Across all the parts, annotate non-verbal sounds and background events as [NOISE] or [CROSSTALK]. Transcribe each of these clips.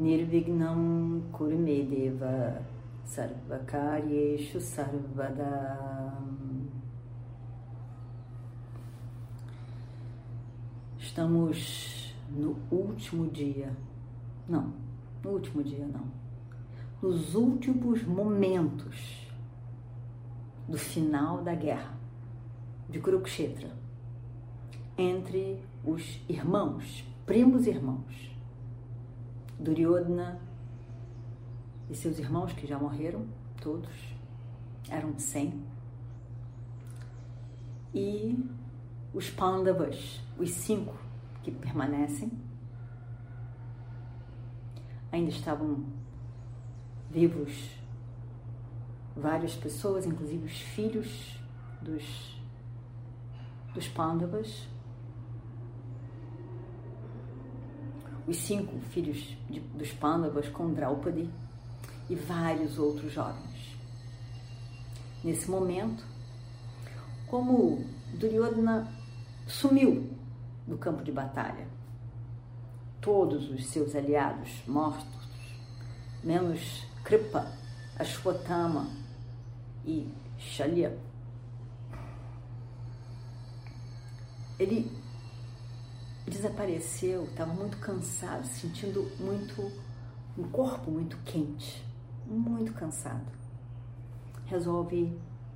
Nirvignam Kurumedeva Sarvakaryeshu Sarvada Estamos no último dia. Não, no último dia não. Nos últimos momentos do final da guerra de Kurukshetra entre os irmãos, primos irmãos, Duryodhana e seus irmãos que já morreram, todos, eram cem, e os Pandavas, os cinco que permanecem, ainda estavam vivos várias pessoas, inclusive os filhos dos, dos Pandavas, os cinco filhos de, dos Pandavas com Draupadi e vários outros jovens. Nesse momento, como Duryodhana sumiu do campo de batalha. Todos os seus aliados mortos, menos Kripa, Ashwatthama e Shalya. Ele desapareceu, estava muito cansado, sentindo muito um corpo muito quente, muito cansado. Resolve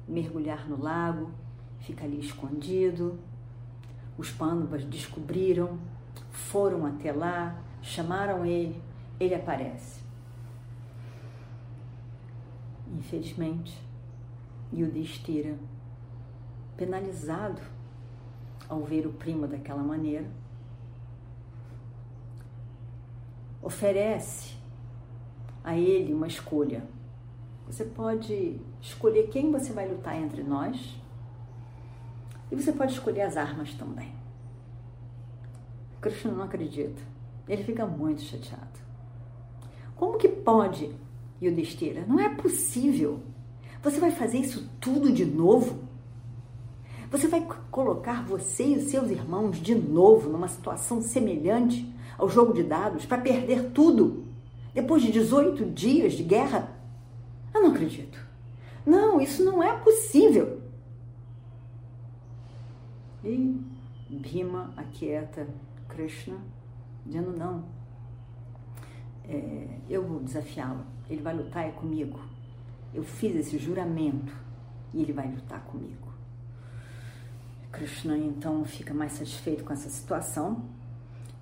mergulhar no lago, fica ali escondido, os pândavas descobriram, foram até lá, chamaram ele, ele aparece. Infelizmente, Yudhishthira, penalizado ao ver o primo daquela maneira, oferece a ele uma escolha. Você pode escolher quem você vai lutar entre nós e você pode escolher as armas também. Krishna não acredita. Ele fica muito chateado. Como que pode, Yudhishthira? Não é possível. Você vai fazer isso tudo de novo? Você vai colocar você e os seus irmãos de novo numa situação semelhante ao jogo de dados para perder tudo depois de 18 dias de guerra? Eu não acredito. Não, isso não é possível. E Bhima aquieta Krishna, dizendo: Não, é, eu vou desafiá-lo, ele vai lutar é comigo. Eu fiz esse juramento e ele vai lutar comigo. Krishna então fica mais satisfeito com essa situação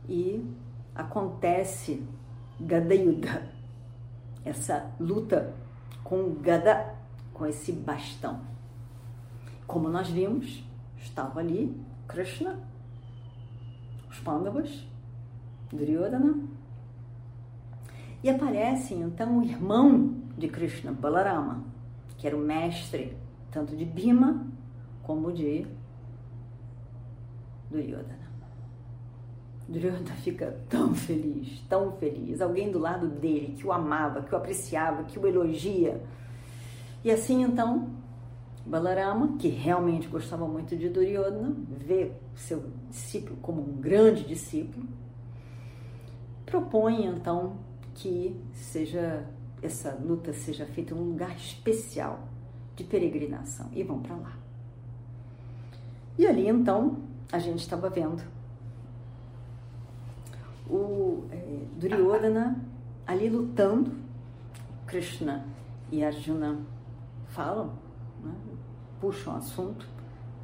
e acontece Gadayuddha, essa luta com Gada, com esse bastão. Como nós vimos, estava ali Krishna, os Pandavas, Duryodhana, e aparece então o irmão de Krishna, Balarama, que era o mestre tanto de Bhima como de Duryodhana. Duryodhana fica tão feliz, tão feliz. Alguém do lado dele que o amava, que o apreciava, que o elogia. E assim então Balarama, que realmente gostava muito de Duryodhana, vê seu discípulo como um grande discípulo, propõe então que seja essa luta seja feita em um lugar especial de peregrinação e vão para lá. E ali então a gente estava vendo o é, Duryodhana ali lutando, Krishna e Arjuna falam né? puxa um assunto,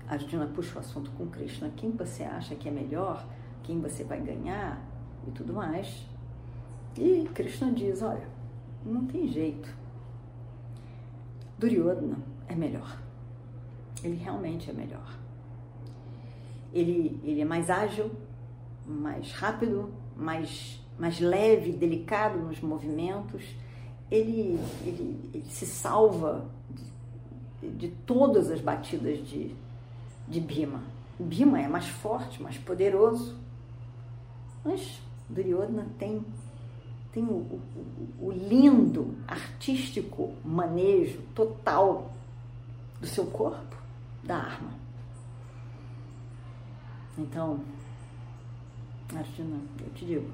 Arjuna puxa o assunto com Krishna, quem você acha que é melhor, quem você vai ganhar e tudo mais. E Krishna diz, olha, não tem jeito. Duryodhana é melhor. Ele realmente é melhor. Ele, ele é mais ágil, mais rápido, mais mais leve, delicado nos movimentos, ele, ele, ele se salva de, de, todas as batidas de, de Bhima. Bhima é mais forte, mais poderoso, mas Duryodhana tem, tem o, o, o lindo, artístico manejo total do seu corpo, da arma. Então, Arjuna, eu te digo,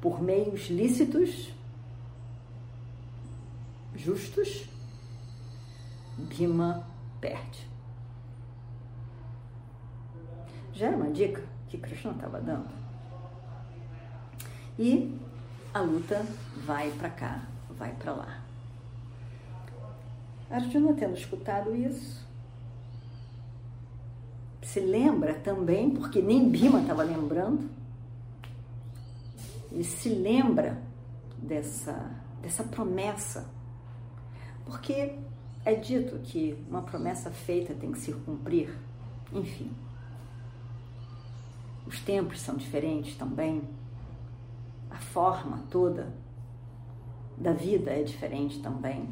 por meios lícitos, justos, Bhima perde. Já era uma dica que Krishna estava dando. E a luta vai para cá, vai para lá. Arjuna, tendo escutado isso, se lembra também, porque nem Bima estava lembrando, ele se lembra dessa, dessa promessa, porque é dito que uma promessa feita tem que se cumprir, enfim. Os tempos são diferentes também, a forma toda da vida é diferente também,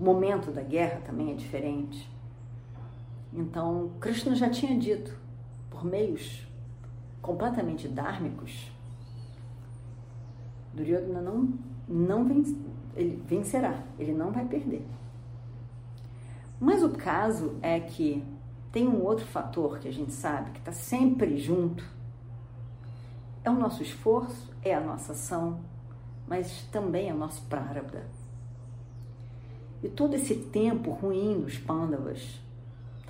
o momento da guerra também é diferente. Então, Krishna já tinha dito, por meios completamente dármicos, Duryodhana não, não ele vencerá, ele não vai perder. Mas o caso é que tem um outro fator que a gente sabe que está sempre junto. É o nosso esforço, é a nossa ação, mas também é o nosso prarabdha. E todo esse tempo ruim dos Pandavas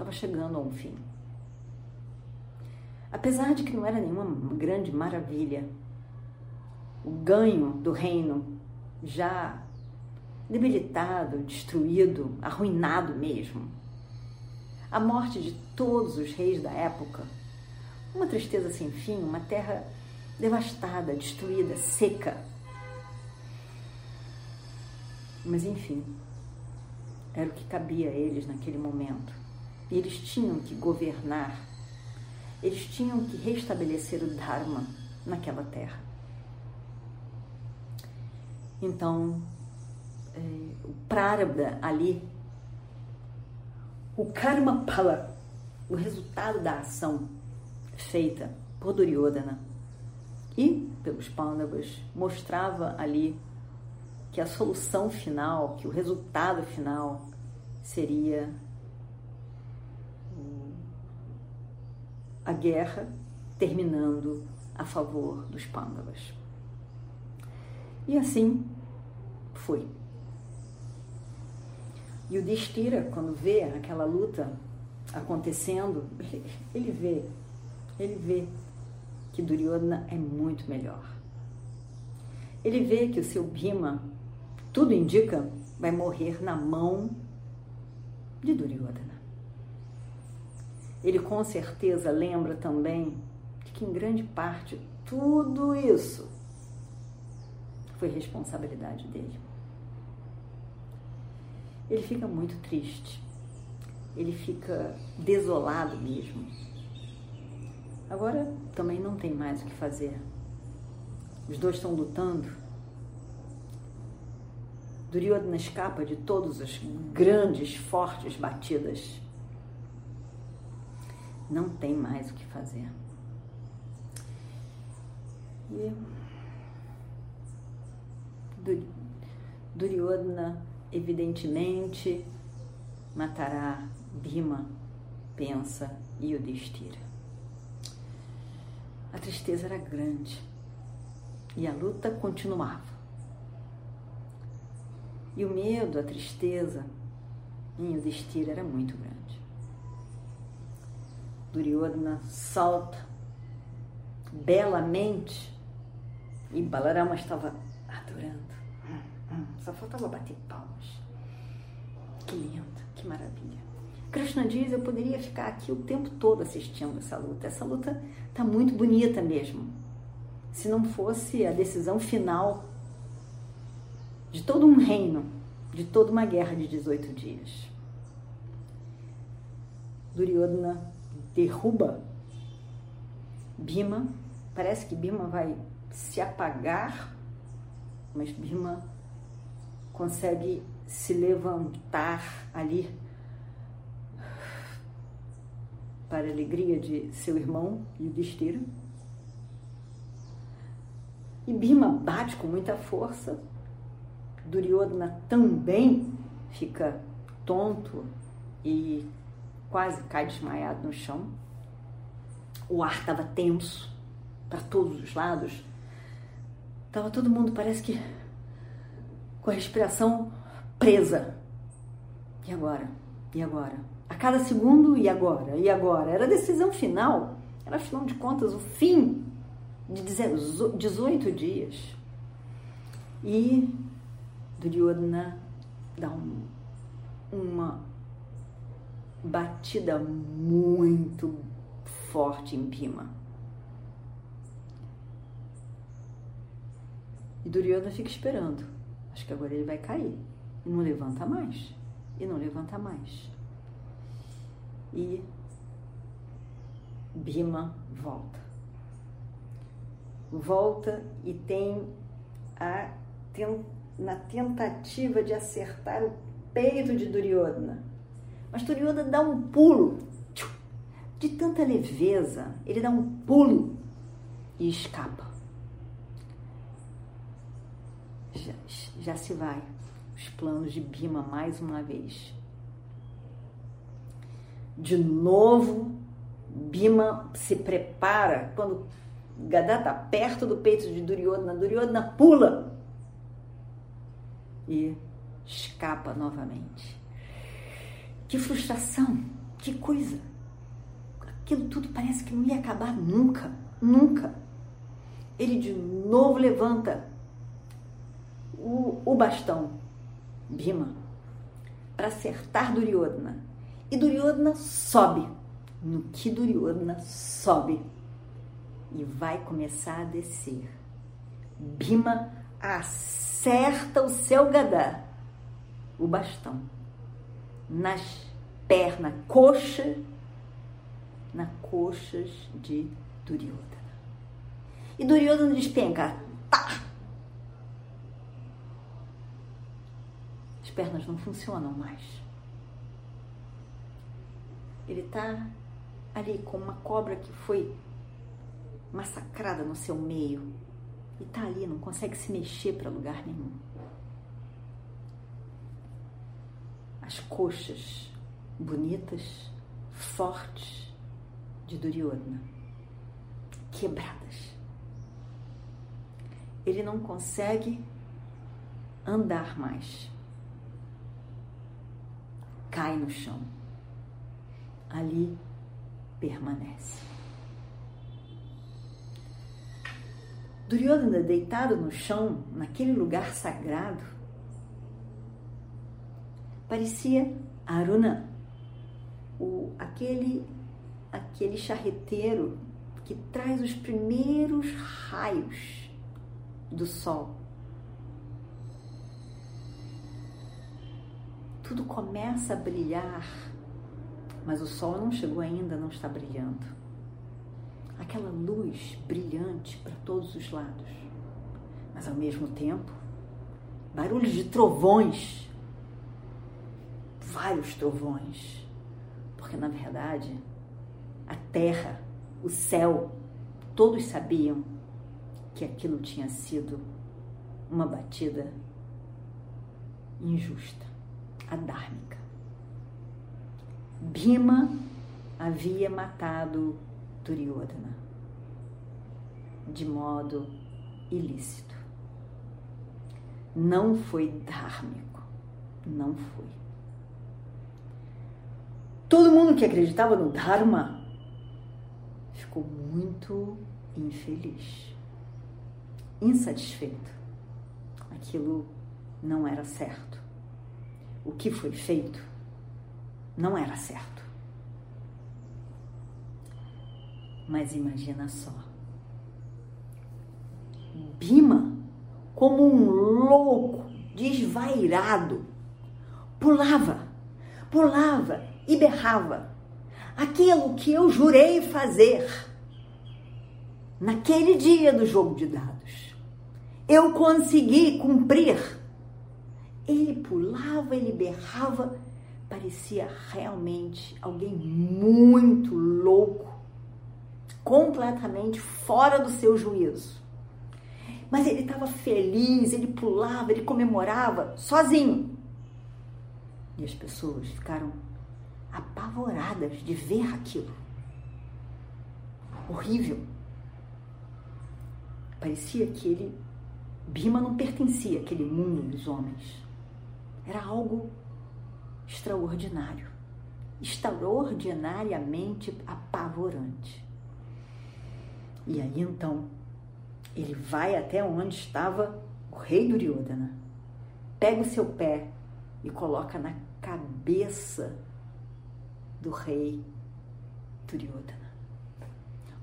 estava chegando a um fim. Apesar de que não era nenhuma grande maravilha, o ganho do reino já debilitado, destruído, arruinado mesmo. A morte de todos os reis da época, uma tristeza sem fim, uma terra devastada, destruída, seca. Mas enfim, era o que cabia a eles naquele momento. Eles tinham que governar, eles tinham que restabelecer o Dharma naquela terra. Então, é, o Prarabdha ali, o Karma Pala, o resultado da ação feita por Duryodhana e pelos Pandavas, mostrava ali que a solução final, que o resultado final seria a guerra terminando a favor dos Pandavas. E assim foi. E o Destira, quando vê aquela luta acontecendo, [LAUGHS] ele vê, ele vê que Duryodhana é muito melhor. Ele vê que o seu Bhima, tudo indica, vai morrer na mão de Duryodhana. Ele com certeza lembra também de que em grande parte tudo isso foi responsabilidade dele. Ele fica muito triste, ele fica desolado mesmo. Agora também não tem mais o que fazer. Os dois estão lutando. Duryodhana escapa de todas as grandes, fortes batidas não tem mais o que fazer. E Duryodhana, evidentemente, matará Bhima, pensa Yudhishthira. A tristeza era grande e a luta continuava. E o medo, a tristeza em Yudhishthira era muito grande. Duryodhana salta belamente e Balarama estava adorando. Só faltava bater palmas. Que lindo, que maravilha. Krishna diz: Eu poderia ficar aqui o tempo todo assistindo essa luta. Essa luta está muito bonita mesmo. Se não fosse a decisão final de todo um reino, de toda uma guerra de 18 dias. Duryodhana derruba Bima. Parece que Bima vai se apagar, mas Bima consegue se levantar ali para a alegria de seu irmão Yudhishthira. E Bima bate com muita força. Duryodhana também fica tonto e quase cai desmaiado no chão. O ar estava tenso para todos os lados. Tava todo mundo, parece que com a respiração presa. E agora? E agora? A cada segundo, e agora? E agora? Era a decisão final. Era, afinal de contas, o fim de 18 dias. E Duryodhana dá um, uma batida muito forte em Pima. E Duryodhana fica esperando. Acho que agora ele vai cair. E não levanta mais. E não levanta mais. E Bima volta. Volta e tem a na tentativa de acertar o peito de Duryodhana. Mas Duryodhana dá um pulo de tanta leveza, ele dá um pulo e escapa. Já, já se vai os planos de Bima mais uma vez. De novo, Bima se prepara quando Gadá está perto do peito de Duryodhana. Duryodhana pula e escapa novamente. Que frustração, que coisa. Aquilo tudo parece que não ia acabar nunca, nunca. Ele de novo levanta o, o bastão, Bima, para acertar Duryodhana. E Duryodhana sobe. No que Duryodhana sobe e vai começar a descer. Bima acerta o seu gadá, o bastão, nas pernas, coxa, nas coxas de Duryodhana. E Duryodhana despenca, tá! As pernas não funcionam mais. Ele está ali com uma cobra que foi massacrada no seu meio e tá ali, não consegue se mexer para lugar nenhum. As coxas bonitas, fortes de Duryodhana, quebradas. Ele não consegue andar mais. Cai no chão. Ali permanece. Duryodhana deitado no chão, naquele lugar sagrado, parecia Aruna, o, aquele, aquele charreteiro que traz os primeiros raios do sol. Tudo começa a brilhar, mas o sol não chegou ainda, não está brilhando aquela luz brilhante para todos os lados. Mas ao mesmo tempo, barulhos de trovões, vários trovões, porque na verdade a terra, o céu, todos sabiam que aquilo tinha sido uma batida injusta, adármica. Bima havia matado Duryodhana de modo ilícito. Não foi dármico, não foi. Todo mundo que acreditava no Dharma ficou muito infeliz, insatisfeito. Aquilo não era certo. O que foi feito não era certo. Mas imagina só. Bima, como um louco, desvairado, pulava, pulava e berrava. Aquilo que eu jurei fazer naquele dia do jogo de dados, eu consegui cumprir. Ele pulava, ele berrava, parecia realmente alguém muito louco, completamente fora do seu juízo. Mas ele estava feliz, ele pulava, ele comemorava sozinho. E as pessoas ficaram apavoradas de ver aquilo. Horrível. Parecia que ele, Bima não pertencia àquele mundo dos homens. Era algo extraordinário, extraordinariamente apavorante. E aí então, ele vai até onde estava o rei Duryodhana, pega o seu pé e coloca na cabeça do rei Duryodhana.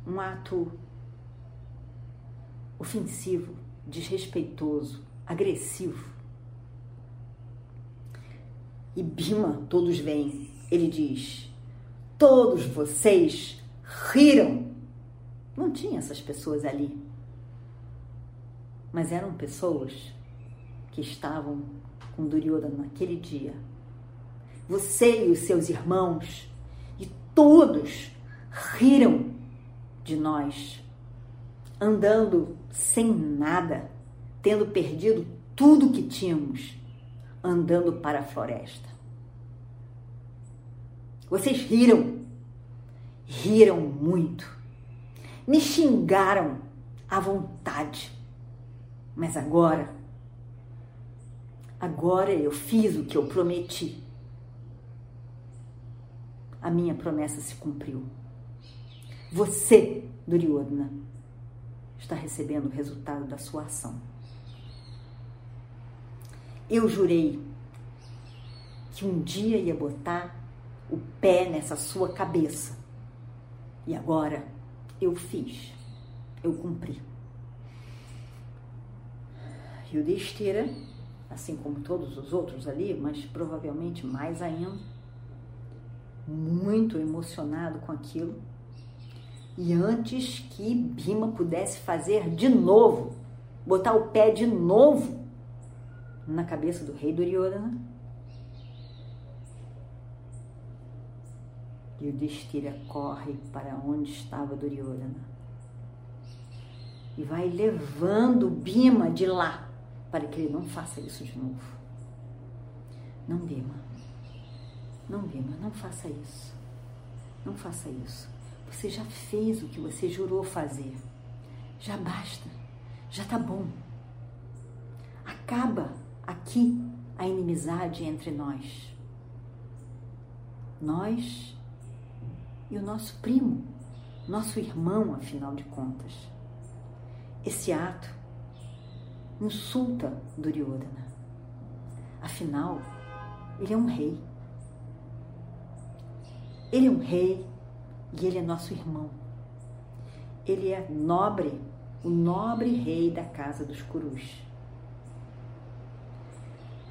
Um ato ofensivo, desrespeitoso, agressivo. E Bima, todos veem, ele diz: Todos vocês riram. Não tinha essas pessoas ali. Mas eram pessoas que estavam com Duryodhana naquele dia. Você e os seus irmãos, e todos riram de nós andando sem nada, tendo perdido tudo que tínhamos, andando para a floresta. Vocês riram, riram muito, me xingaram à vontade, mas agora, agora eu fiz o que eu prometi. A minha promessa se cumpriu. Você, Duryodhana, está recebendo o resultado da sua ação. Eu jurei que um dia ia botar o pé nessa sua cabeça. E agora eu fiz, eu cumpri. O Destira, assim como todos os outros ali, mas provavelmente mais ainda, muito emocionado com aquilo, e antes que Bima pudesse fazer de novo, botar o pé de novo na cabeça do rei Duryodhana, e o Destira corre para onde estava Duryodhana e vai levando Bima de lá para que ele não faça isso de novo. Não, Bima. Não, Bima, não faça isso. Não faça isso. Você já fez o que você jurou fazer. Já basta. Já tá bom. Acaba aqui a inimizade entre nós. Nós e o nosso primo, nosso irmão, afinal de contas. Esse ato insulta Duryodhana. Afinal, ele é um rei. Ele é um rei e ele é nosso irmão. Ele é nobre, o nobre rei da casa dos Kurus.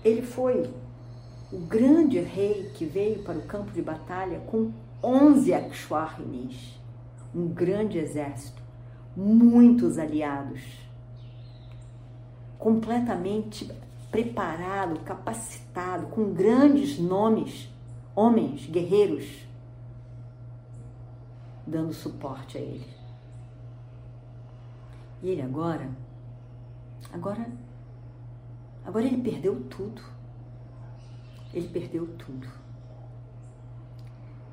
Ele foi o grande rei que veio para o campo de batalha com 11 Akshwarinis, um grande exército, muitos aliados, completamente preparado, capacitado, com grandes nomes, homens, guerreiros dando suporte a ele. E ele agora, agora, agora ele perdeu tudo. Ele perdeu tudo.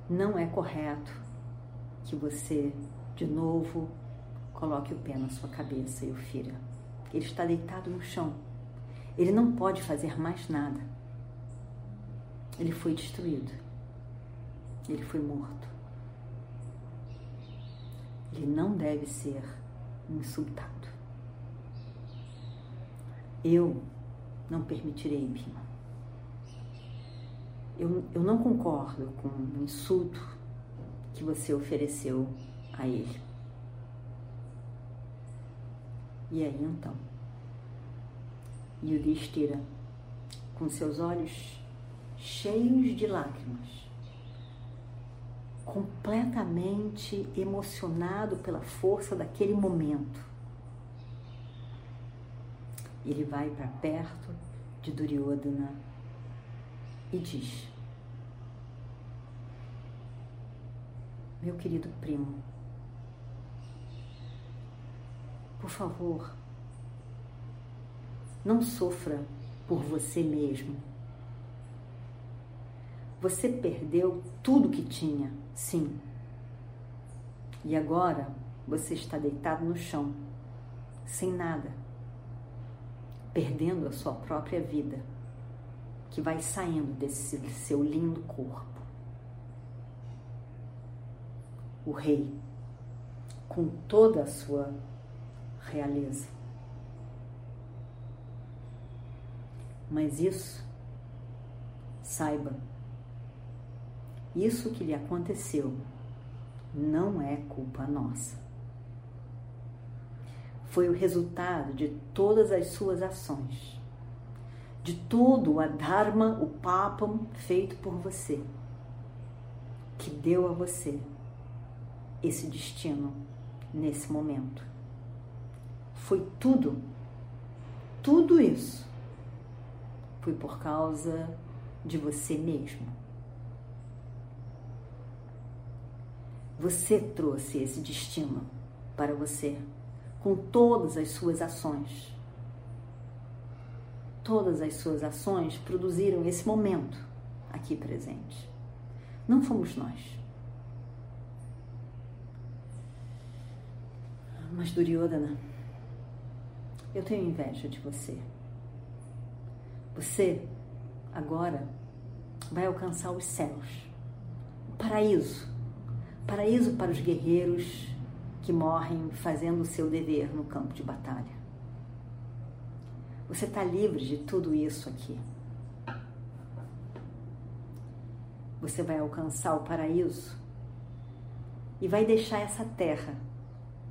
Não é correto que você, de novo, coloque o pé na sua cabeça e o fira. Ele está deitado no chão. Ele não pode fazer mais nada. Ele foi destruído. Ele foi morto. Ele não deve ser insultado. Eu não permitirei, Bima. Eu, eu não concordo com o insulto que você ofereceu a ele. E aí então, Yudhishthira, com seus olhos cheios de lágrimas, completamente emocionado pela força daquele momento. Ele vai para perto de Duryodhana e diz: Meu querido primo, por favor, não sofra por você mesmo. Você perdeu tudo que tinha, sim. E agora você está deitado no chão, sem nada, perdendo a sua própria vida, que vai saindo desse seu lindo corpo. O rei, com toda a sua realeza. Mas isso, saiba, isso que lhe aconteceu não é culpa nossa. Foi o resultado de todas as suas ações, de todo o Adharma, o Papam feito por você, que deu a você esse destino nesse momento. Foi tudo, tudo isso foi por causa de você mesmo. Você trouxe esse destino para você com todas as suas ações. Todas as suas ações produziram esse momento aqui presente. Não fomos nós. Mas Duryodhana, eu tenho inveja de você. Você agora vai alcançar os céus, o paraíso. Paraíso para os guerreiros que morrem fazendo o seu dever no campo de batalha. Você está livre de tudo isso aqui. Você vai alcançar o paraíso e vai deixar essa terra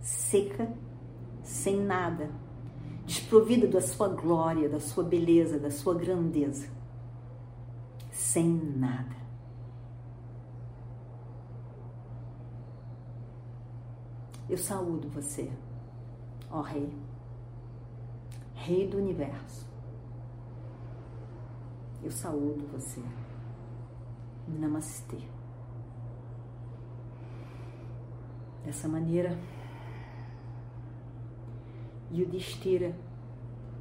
seca, sem nada, desprovida da sua glória, da sua beleza, da sua grandeza, sem nada. Eu saúdo você, ó Rei, Rei do Universo. Eu saúdo você. Namastê. Dessa maneira, Yudhishthira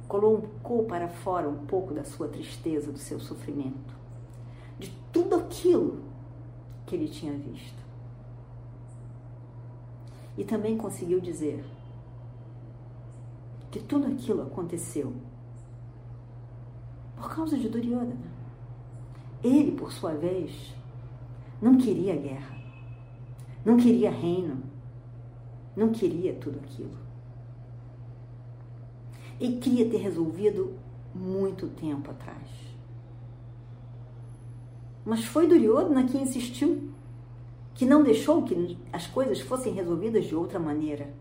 colocou para fora um pouco da sua tristeza, do seu sofrimento, de tudo aquilo que ele tinha visto. E também conseguiu dizer que tudo aquilo aconteceu por causa de Duryodhana. Ele, por sua vez, não queria guerra, não queria reino, não queria tudo aquilo e queria ter resolvido muito tempo atrás. Mas foi Duryodhana que insistiu, que não deixou que as coisas fossem resolvidas de outra maneira.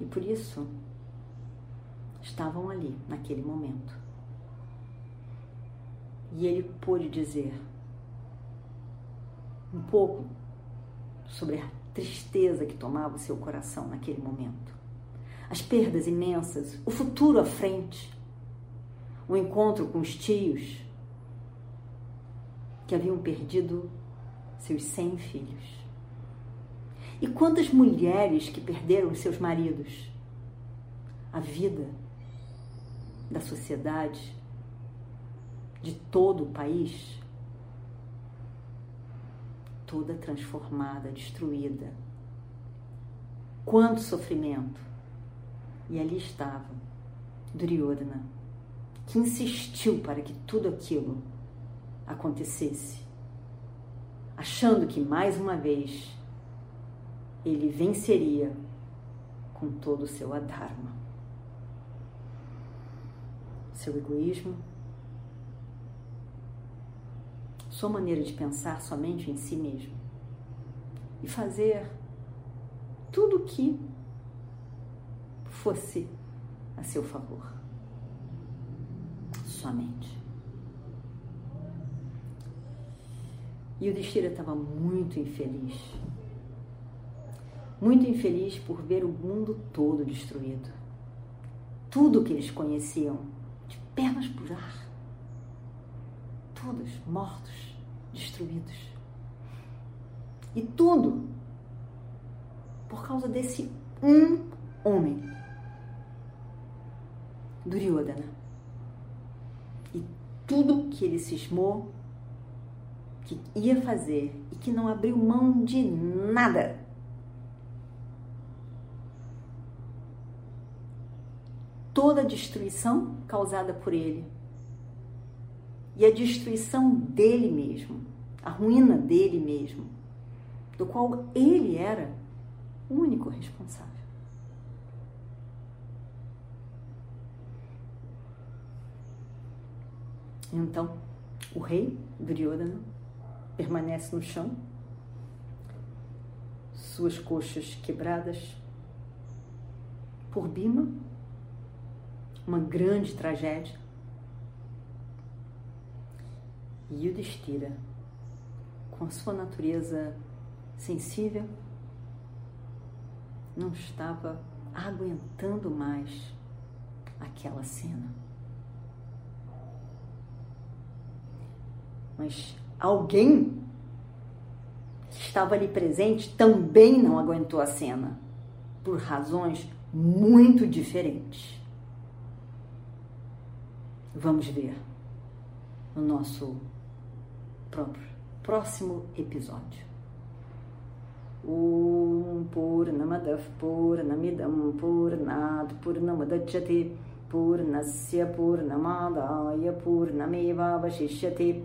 E por isso estavam ali naquele momento. E ele pôde dizer um pouco sobre a tristeza que tomava o seu coração naquele momento as perdas imensas, o futuro à frente, o encontro com os tios que haviam perdido seus cem filhos. E quantas mulheres que perderam seus maridos? A vida da sociedade, de todo o país, toda transformada, destruída. Quanto sofrimento! E ali estava Duryodhana, que insistiu para que tudo aquilo acontecesse, achando que mais uma vez ele venceria com todo o seu adharma. Seu egoísmo, sua maneira de pensar somente em si mesmo e fazer tudo o que fosse a seu favor. Somente. E o Destira estava muito infeliz. Muito infeliz por ver o mundo todo destruído. Tudo que eles conheciam, de pernas por ar. Todos mortos, destruídos. E tudo por causa desse um homem, Duryodhana. E tudo que ele cismou que ia fazer e que não abriu mão de nada. Toda a destruição causada por ele e a destruição dele mesmo, a ruína dele mesmo, do qual ele era o único responsável. Então, o rei Duryodhana permanece no chão, suas coxas quebradas por Bima, uma grande tragédia. E Yudhishthira, com a sua natureza sensível, não estava aguentando mais aquela cena. Mas alguém que estava ali presente também não aguentou a cena, por razões muito diferentes. Vamos ver no nosso próprio próximo episódio. Om Purnamadav Purnamidam Purnat Purnamadachyate Purnasya Purnamadaya Purnamevavashishyate